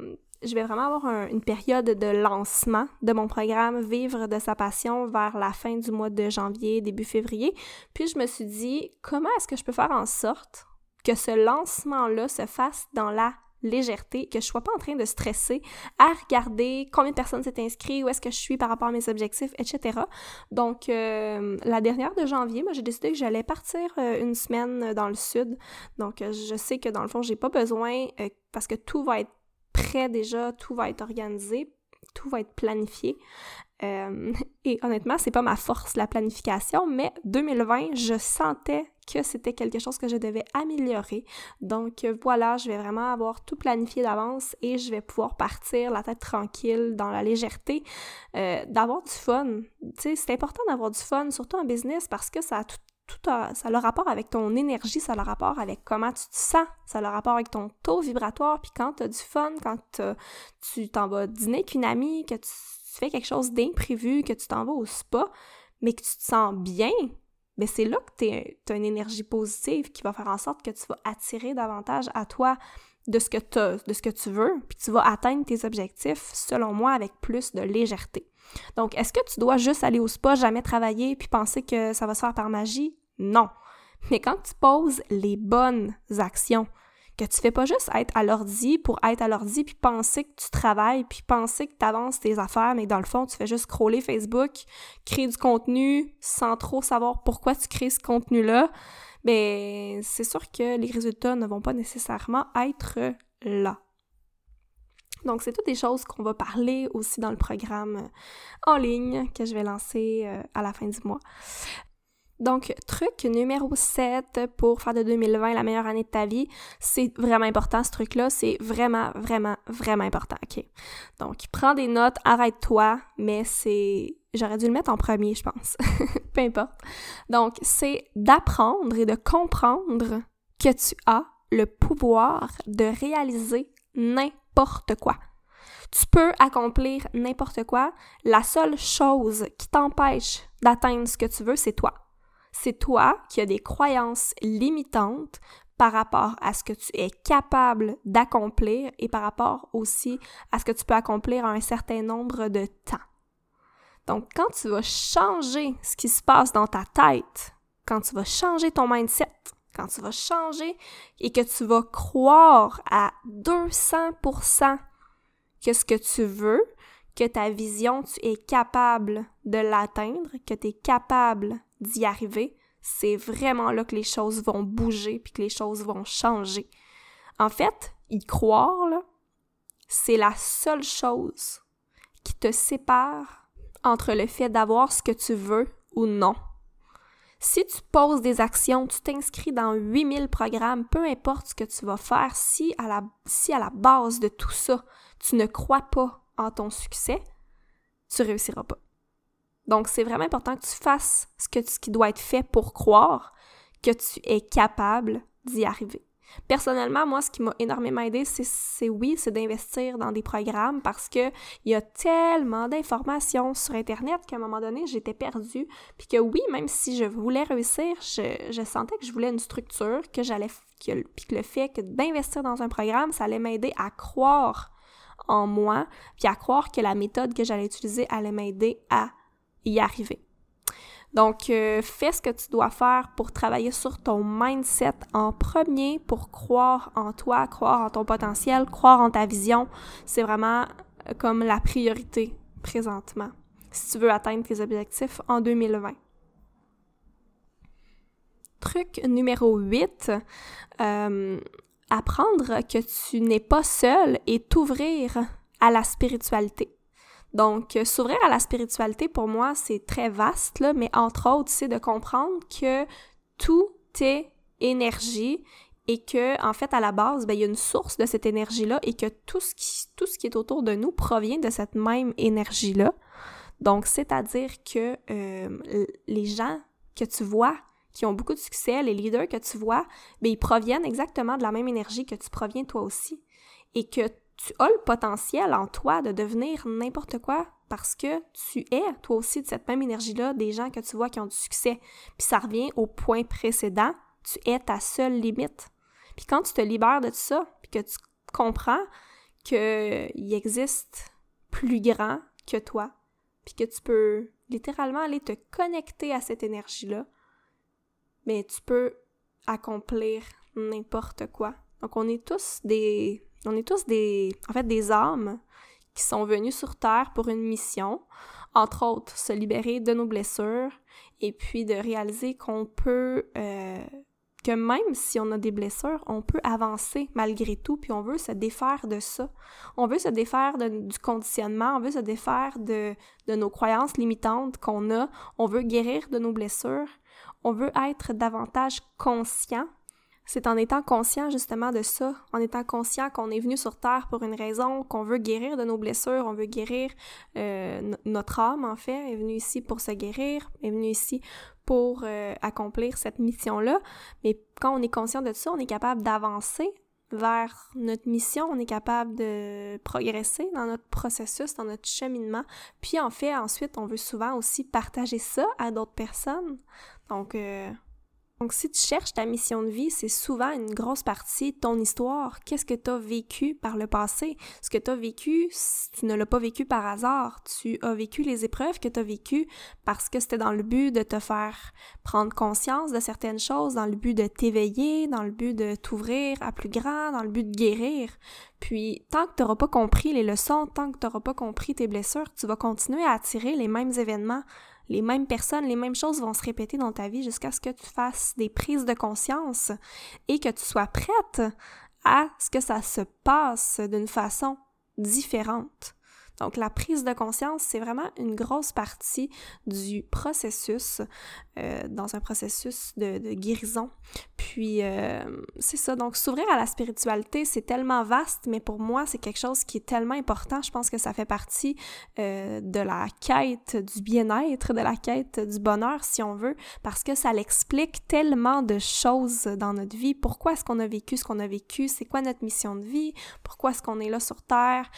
je vais vraiment avoir une période de lancement de mon programme Vivre de sa passion vers la fin du mois de janvier, début février. Puis, je me suis dit, comment est-ce que je peux faire en sorte que ce lancement-là se fasse dans la légèreté, que je sois pas en train de stresser à regarder combien de personnes s'est inscrit, où est-ce que je suis par rapport à mes objectifs, etc. Donc, euh, la dernière de janvier, moi, j'ai décidé que j'allais partir euh, une semaine dans le sud. Donc, euh, je sais que dans le fond, j'ai pas besoin, parce que tout va être prêt déjà, tout va être organisé, tout va être planifié. et honnêtement, c'est pas ma force, la planification, mais 2020, je sentais que c'était quelque chose que je devais améliorer. Donc voilà, je vais vraiment avoir tout planifié d'avance et je vais pouvoir partir la tête tranquille, dans la légèreté, euh, d'avoir du fun. Tu sais, c'est important d'avoir du fun, surtout en business, parce que ça tout tout ça a le rapport avec ton énergie, ça a le rapport avec comment tu te sens, ça a le rapport avec ton taux vibratoire, puis quand tu as du fun, quand tu t'en vas dîner avec une amie, que tu fais quelque chose d'imprévu, que tu t'en vas au spa, mais que tu te sens bien, mais c'est là que tu as une énergie positive qui va faire en sorte que tu vas attirer davantage à toi de ce que, de ce que tu veux, puis tu vas atteindre tes objectifs, selon moi, avec plus de légèreté. Donc, est-ce que tu dois juste aller au spa, jamais travailler, puis penser que ça va se faire par magie? Non. Mais quand tu poses les bonnes actions, que tu fais pas juste être à l'ordi pour être à l'ordi puis penser que tu travailles puis penser que tu avances tes affaires mais dans le fond tu fais juste scroller Facebook, créer du contenu sans trop savoir pourquoi tu crées ce contenu-là, ben c'est sûr que les résultats ne vont pas nécessairement être là. Donc, c'est toutes des choses qu'on va parler aussi dans le programme en ligne que je vais lancer euh, à la fin du mois. Donc, truc numéro 7 pour faire de 2020 la meilleure année de ta vie, c'est vraiment important ce truc-là, c'est vraiment, vraiment, vraiment important, ok? Donc, prends des notes, arrête-toi, mais c'est... J'aurais dû le mettre en premier, je pense. Peu importe. Donc, c'est d'apprendre et de comprendre que tu as le pouvoir de réaliser n'importe quoi. Tu peux accomplir n'importe quoi. La seule chose qui t'empêche d'atteindre ce que tu veux, c'est toi. C'est toi qui as des croyances limitantes par rapport à ce que tu es capable d'accomplir et par rapport aussi à ce que tu peux accomplir à un certain nombre de temps. Donc, quand tu vas changer ce qui se passe dans ta tête, quand tu vas changer ton mindset, quand tu vas changer et que tu vas croire à 200% que ce que tu veux, que ta vision, tu es capable de l'atteindre, que tu es capable d'y arriver, c'est vraiment là que les choses vont bouger puis que les choses vont changer. En fait, y croire, c'est la seule chose qui te sépare entre le fait d'avoir ce que tu veux ou non. Si tu poses des actions, tu t'inscris dans 8000 programmes, peu importe ce que tu vas faire, si à la, si à la base de tout ça, tu ne crois pas en ton succès, tu réussiras pas. Donc, c'est vraiment important que tu fasses ce, que, ce qui doit être fait pour croire que tu es capable d'y arriver. Personnellement, moi, ce qui m'a énormément aidé, c'est oui, c'est d'investir dans des programmes parce que il y a tellement d'informations sur Internet qu'à un moment donné, j'étais perdue. Puis que oui, même si je voulais réussir, je, sentais que je voulais une structure, que j'allais, puis que le fait que d'investir dans un programme, ça allait m'aider à croire en moi, puis à croire que la méthode que j'allais utiliser allait m'aider à y arriver. Donc, euh, fais ce que tu dois faire pour travailler sur ton mindset en premier, pour croire en toi, croire en ton potentiel, croire en ta vision. C'est vraiment euh, comme la priorité présentement si tu veux atteindre tes objectifs en 2020. Truc numéro 8, euh, apprendre que tu n'es pas seul et t'ouvrir à la spiritualité. Donc, euh, s'ouvrir à la spiritualité, pour moi, c'est très vaste, là, mais entre autres, c'est de comprendre que tout est énergie et que, en fait, à la base, ben, il y a une source de cette énergie-là et que tout ce, qui, tout ce qui est autour de nous provient de cette même énergie-là. Donc, c'est-à-dire que euh, les gens que tu vois qui ont beaucoup de succès, les leaders que tu vois, ben, ils proviennent exactement de la même énergie que tu proviens toi aussi. Et que tu as le potentiel en toi de devenir n'importe quoi parce que tu es toi aussi de cette même énergie-là des gens que tu vois qui ont du succès. Puis ça revient au point précédent, tu es ta seule limite. Puis quand tu te libères de ça, puis que tu comprends qu'il existe plus grand que toi, puis que tu peux littéralement aller te connecter à cette énergie-là, mais tu peux accomplir n'importe quoi. Donc on est tous des on est tous des, en fait, des âmes qui sont venues sur Terre pour une mission, entre autres se libérer de nos blessures et puis de réaliser qu'on peut, euh, que même si on a des blessures, on peut avancer malgré tout, puis on veut se défaire de ça. On veut se défaire du conditionnement, on veut se défaire de, de nos croyances limitantes qu'on a, on veut guérir de nos blessures, on veut être davantage conscient c'est en étant conscient justement de ça, en étant conscient qu'on est venu sur Terre pour une raison, qu'on veut guérir de nos blessures, on veut guérir euh, notre âme en fait, est venu ici pour se guérir, est venu ici pour euh, accomplir cette mission-là. Mais quand on est conscient de ça, on est capable d'avancer vers notre mission, on est capable de progresser dans notre processus, dans notre cheminement. Puis en fait, ensuite, on veut souvent aussi partager ça à d'autres personnes. Donc, euh, donc, si tu cherches ta mission de vie, c'est souvent une grosse partie de ton histoire. Qu'est-ce que tu as vécu par le passé? Ce que tu as vécu, tu ne l'as pas vécu par hasard. Tu as vécu les épreuves que tu as vécues parce que c'était dans le but de te faire prendre conscience de certaines choses, dans le but de t'éveiller, dans le but de t'ouvrir à plus grand, dans le but de guérir. Puis, tant que tu n'auras pas compris les leçons, tant que tu n'auras pas compris tes blessures, tu vas continuer à attirer les mêmes événements les mêmes personnes, les mêmes choses vont se répéter dans ta vie jusqu'à ce que tu fasses des prises de conscience et que tu sois prête à ce que ça se passe d'une façon différente. Donc la prise de conscience, c'est vraiment une grosse partie du processus, euh, dans un processus de, guérison. Puis euh, c'est ça, donc s'ouvrir à la spiritualité, c'est tellement vaste, mais pour moi, c'est quelque chose qui est tellement important. Je pense que ça fait partie euh, de la quête du bien-être, de la quête du bonheur, si on veut, parce que ça l'explique tellement de choses dans notre vie. Pourquoi est-ce qu'on a vécu ce qu'on a vécu? C'est quoi notre mission de vie? Pourquoi est-ce qu'on est là sur Terre?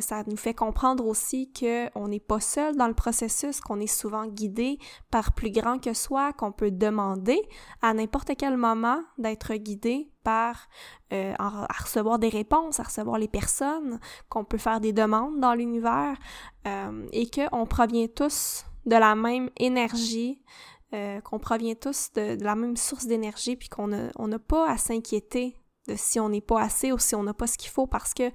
ça nous fait comprendre aussi qu'on n'est pas seul dans le processus, qu'on est souvent guidé par plus grand que soi, qu'on peut demander à n'importe quel moment d'être guidé par euh, à recevoir des réponses, à recevoir les personnes, qu'on peut faire des demandes dans l'univers euh, et qu'on provient tous de la même énergie, euh, qu'on provient tous de, la même source d'énergie, puis qu'on n'a pas à s'inquiéter de si on n'est pas assez ou si on n'a pas ce qu'il faut parce que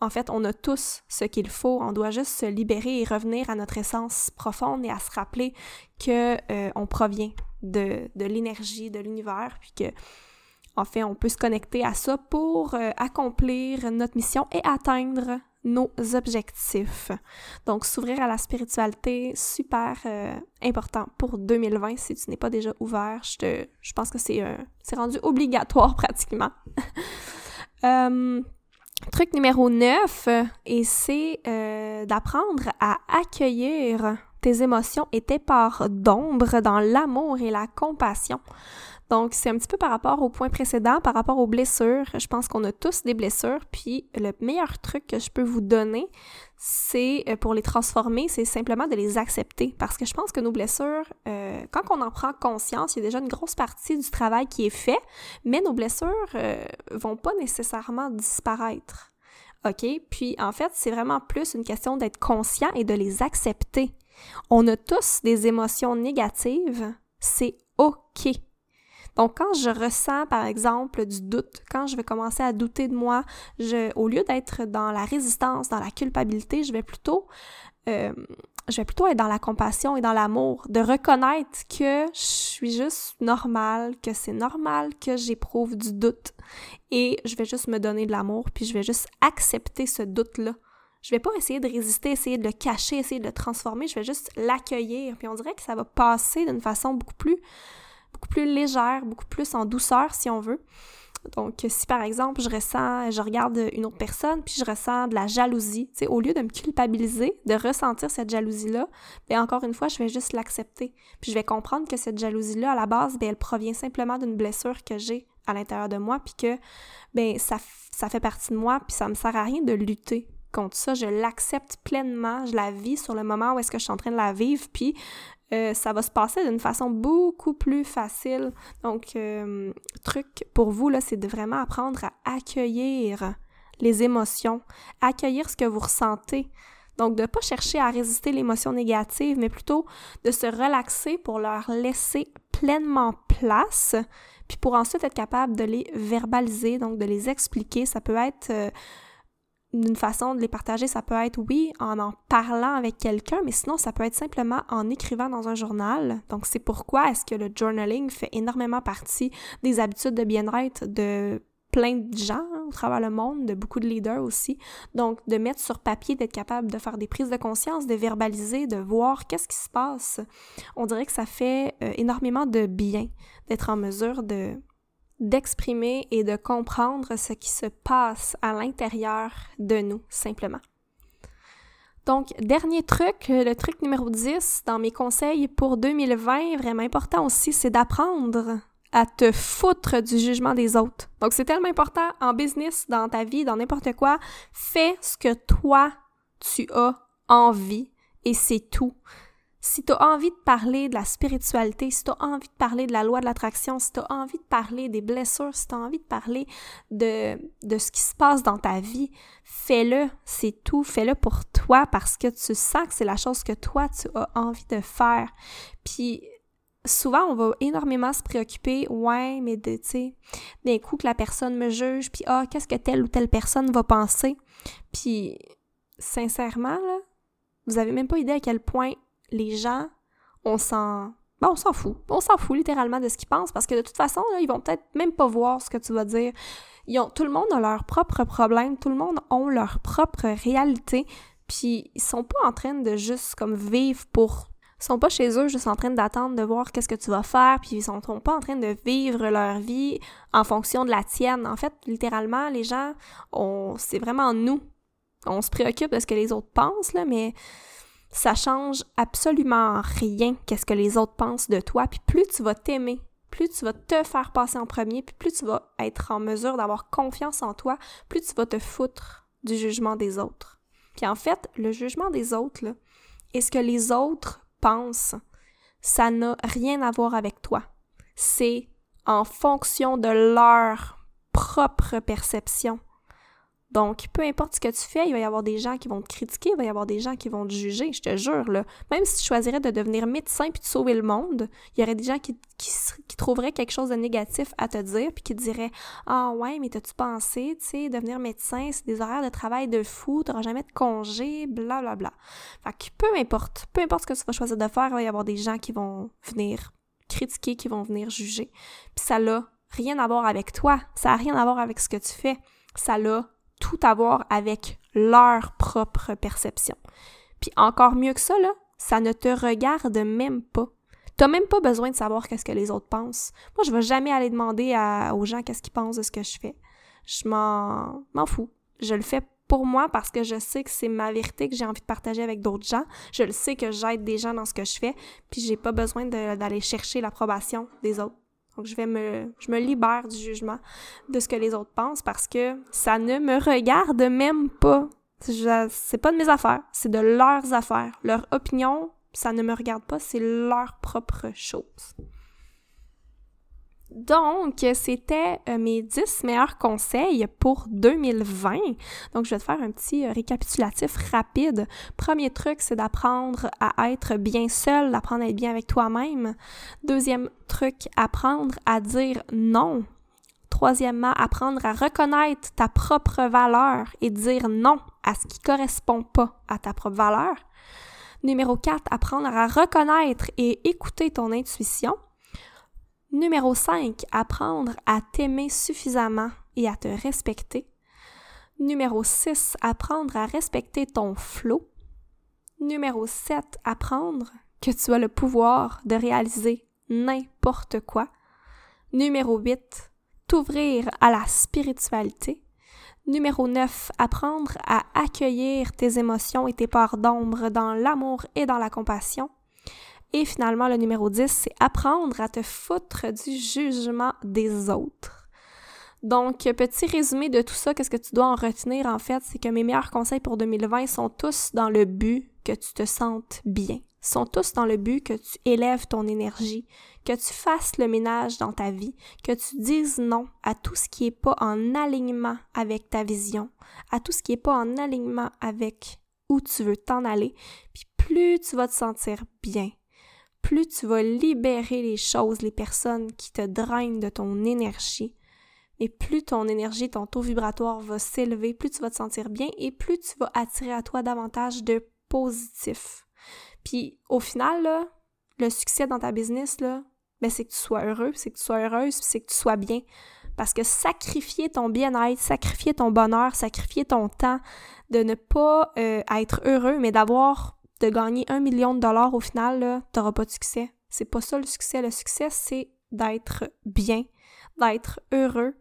en fait, on a tous ce qu'il faut. On doit juste se libérer et revenir à notre essence profonde et à se rappeler que euh, on provient de, l'énergie de l'univers, puis que en fait, on peut se connecter à ça pour euh, accomplir notre mission et atteindre nos objectifs. Donc, s'ouvrir à la spiritualité, super euh, important pour 2020. Si tu n'es pas déjà ouvert, je, pense que c'est rendu obligatoire pratiquement. Truc numéro 9, et c'est euh, d'apprendre à accueillir tes émotions tes parts d'ombre dans l'amour et la compassion. Donc, c'est un petit peu par rapport au point précédent, par rapport aux blessures. Je pense qu'on a tous des blessures, puis le meilleur truc que je peux vous donner, c'est euh, pour les transformer, c'est simplement de les accepter. Parce que je pense que nos blessures, euh, quand on en prend conscience, il y a déjà une grosse partie du travail qui est fait, mais nos blessures euh, vont pas nécessairement disparaître. OK? Puis en fait, c'est vraiment plus une question d'être conscient et de les accepter. On a tous des émotions négatives, c'est OK. Donc, quand je ressens, par exemple, du doute, quand je vais commencer à douter de moi, je, au lieu d'être dans la résistance, dans la culpabilité, je vais plutôt, euh, je vais plutôt être dans la compassion et dans l'amour, de reconnaître que je suis juste normale, que c'est normal que j'éprouve du doute et je vais juste me donner de l'amour, puis je vais juste accepter ce doute-là. Je vais pas essayer de résister, essayer de le cacher, essayer de le transformer, je vais juste l'accueillir, puis on dirait que ça va passer d'une façon beaucoup plus beaucoup plus légère, beaucoup plus en douceur si on veut. Donc, si par exemple, je ressens, je regarde une autre personne, puis je ressens de la jalousie, tu sais, au lieu de me culpabiliser, de ressentir cette jalousie-là, bien encore une fois, je vais juste l'accepter. Puis je vais comprendre que cette jalousie-là, à la base, bien, elle provient simplement d'une blessure que j'ai à l'intérieur de moi, puis que, bien, ça, ça fait partie de moi, puis ça me sert à rien de lutter contre ça. Je l'accepte pleinement, je la vis sur le moment où est-ce que je suis en train de la vivre, puis euh, ça va se passer d'une façon beaucoup plus facile. Donc, euh, truc pour vous, là, c'est de vraiment apprendre à accueillir les émotions, accueillir ce que vous ressentez. Donc, de ne pas chercher à résister l'émotion négative, mais plutôt de se relaxer pour leur laisser pleinement place, puis pour ensuite être capable de les verbaliser, donc de les expliquer. Ça peut être euh, d'une façon de les partager, ça peut être, oui, en en parlant avec quelqu'un, mais sinon, ça peut être simplement en écrivant dans un journal. Donc, c'est pourquoi est-ce que le journaling fait énormément partie des habitudes de bien-être de plein de gens hein, au travers le monde, de beaucoup de leaders aussi. Donc, de mettre sur papier, d'être capable de faire des prises de conscience, de verbaliser, de voir qu'est-ce qui se passe. On dirait que ça fait euh, énormément de bien d'être en mesure de d'exprimer et de comprendre ce qui se passe à l'intérieur de nous, simplement. Donc, dernier truc, le truc numéro 10 dans mes conseils pour 2020, vraiment important aussi, c'est d'apprendre à te foutre du jugement des autres. Donc, c'est tellement important en business, dans ta vie, dans n'importe quoi. Fais ce que toi, tu as envie et c'est tout. Si tu as envie de parler de la spiritualité, si tu as envie de parler de la loi de l'attraction, si tu as envie de parler des blessures, si tu as envie de parler de, ce qui se passe dans ta vie, fais-le, c'est tout, fais-le pour toi parce que tu sens que c'est la chose que toi, tu as envie de faire. Puis souvent, on va énormément se préoccuper, ouais, mais tu sais, d'un coup que la personne me juge, puis ah, qu'est-ce que telle ou telle personne va penser? Puis, sincèrement, là, vous avez même pas idée à quel point les gens, on s'en... Ben, on s'en fout. On s'en fout littéralement de ce qu'ils pensent parce que de toute façon, ils vont peut-être même pas voir ce que tu vas dire. Ils ont, tout le monde a leur propre problème, tout le monde a leur propre réalité. Puis ils sont pas en train de juste comme vivre pour ils sont pas chez eux juste en train d'attendre de voir qu'est-ce que tu vas faire, puis ils sont, sont pas en train de vivre leur vie en fonction de la tienne. En fait, littéralement, les gens, on, c'est vraiment nous. On se préoccupe de ce que les autres pensent, là, mais ça change absolument rien qu'est-ce que les autres pensent de toi. Puis plus tu vas t'aimer, plus tu vas te faire passer en premier, puis plus tu vas être en mesure d'avoir confiance en toi, plus tu vas te foutre du jugement des autres. Puis en fait, le jugement des autres, là, est ce que les autres pense, ça n'a rien à voir avec toi. C'est en fonction de leur propre perception. Donc, peu importe ce que tu fais, il va y avoir des gens qui vont te critiquer, il va y avoir des gens qui vont te juger, je te jure, là. Même si tu choisirais de devenir médecin puis de sauver le monde, il y aurait des gens qui, trouveraient quelque chose de négatif à te dire puis qui diraient « Ah ouais, mais t'as-tu pensé, tu sais, devenir médecin, c'est des horaires de travail de fou, t'auras jamais de congé, blablabla. Bla, bla. » Fait que peu importe, peu importe ce que tu vas choisir de faire, il va y avoir des gens qui vont venir critiquer, qui vont venir juger. Puis ça n'a rien à voir avec toi, ça n'a rien à voir avec ce que tu fais, ça l'a tout avoir avec leur propre perception. Puis encore mieux que ça, là, ça ne te regarde même pas. T'as même pas besoin de savoir qu'est-ce que les autres pensent. Moi, je vais jamais aller demander aux gens qu'est-ce qu'ils pensent de ce que je fais. Je m'en, m'en fous. Je le fais pour moi parce que je sais que c'est ma vérité que j'ai envie de partager avec d'autres gens. Je le sais que j'aide des gens dans ce que je fais, puis j'ai pas besoin d'aller chercher l'approbation des autres. Donc, je vais me, je me libère du jugement de ce que les autres pensent parce que ça ne me regarde même pas. C'est pas de mes affaires, c'est de leurs affaires. Leur opinion, ça ne me regarde pas, c'est leur propre chose. Donc, c'était euh, mes 10 meilleurs conseils pour 2020. Donc, je vais te faire un petit euh, récapitulatif rapide. Premier truc, c'est d'apprendre à être bien seul, d'apprendre à être bien avec toi-même. Deuxième truc, apprendre à dire non. Troisièmement, apprendre à reconnaître ta propre valeur et dire non à ce qui correspond pas à ta propre valeur. Numéro 4, apprendre à reconnaître et écouter ton intuition. Numéro 5, apprendre à t'aimer suffisamment et à te respecter. Numéro 6, apprendre à respecter ton flot. Numéro 7, apprendre que tu as le pouvoir de réaliser n'importe quoi. Numéro 8, t'ouvrir à la spiritualité. Numéro 9, apprendre à accueillir tes émotions et tes parts d'ombre dans l'amour et dans la compassion. Et finalement, le numéro 10, c'est apprendre à te foutre du jugement des autres. Donc, petit résumé de tout ça, qu'est-ce que tu dois en retenir en fait, c'est que mes meilleurs conseils pour 2020 sont tous dans le but que tu te sentes bien, sont tous dans le but que tu élèves ton énergie, que tu fasses le ménage dans ta vie, que tu dises non à tout ce qui n'est pas en alignement avec ta vision, à tout ce qui n'est pas en alignement avec où tu veux t'en aller, puis plus tu vas te sentir bien, plus tu vas libérer les choses, les personnes qui te drainent de ton énergie, et plus ton énergie, ton taux vibratoire va s'élever, plus tu vas te sentir bien et plus tu vas attirer à toi davantage de positif. Puis au final, le succès dans ta business, ben, c'est que tu sois heureux, c'est que tu sois heureuse, c'est que tu sois bien. Parce que sacrifier ton bien-être, sacrifier ton bonheur, sacrifier ton temps, de ne pas euh, être heureux, mais d'avoir de gagner un million de dollars au final, tu n'auras pas de succès. C'est pas ça le succès. Le succès, c'est d'être bien, d'être heureux.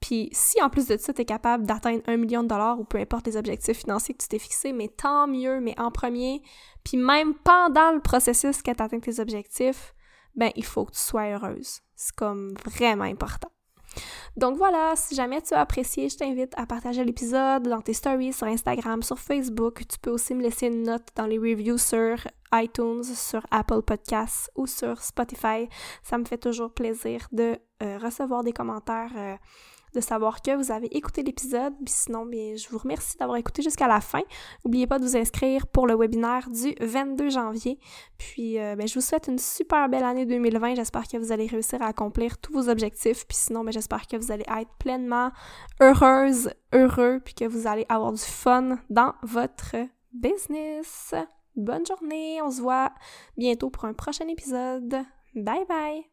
Puis si en plus de ça, tu es capable d'atteindre un million de dollars ou peu importe les objectifs financiers que tu t'es fixé, mais tant mieux, mais en premier, puis même pendant le processus que tu atteins tes objectifs, ben il faut que tu sois heureuse. C'est comme vraiment important. Donc voilà, si jamais tu as apprécié, je t'invite à partager l'épisode dans tes stories sur Instagram, sur Facebook. Tu peux aussi me laisser une note dans les reviews sur iTunes, sur Apple Podcasts ou sur Spotify. Ça me fait toujours plaisir de euh, recevoir des commentaires. Euh, de savoir que vous avez écouté l'épisode. Puis sinon, bien, je vous remercie d'avoir écouté jusqu'à la fin. N'oubliez pas de vous inscrire pour le webinaire du 22 janvier. Puis, euh, ben, je vous souhaite une super belle année 2020. J'espère que vous allez réussir à accomplir tous vos objectifs. Puis sinon, ben, j'espère que vous allez être pleinement heureuse, heureux, puis que vous allez avoir du fun dans votre business. Bonne journée, on se voit bientôt pour un prochain épisode. Bye bye!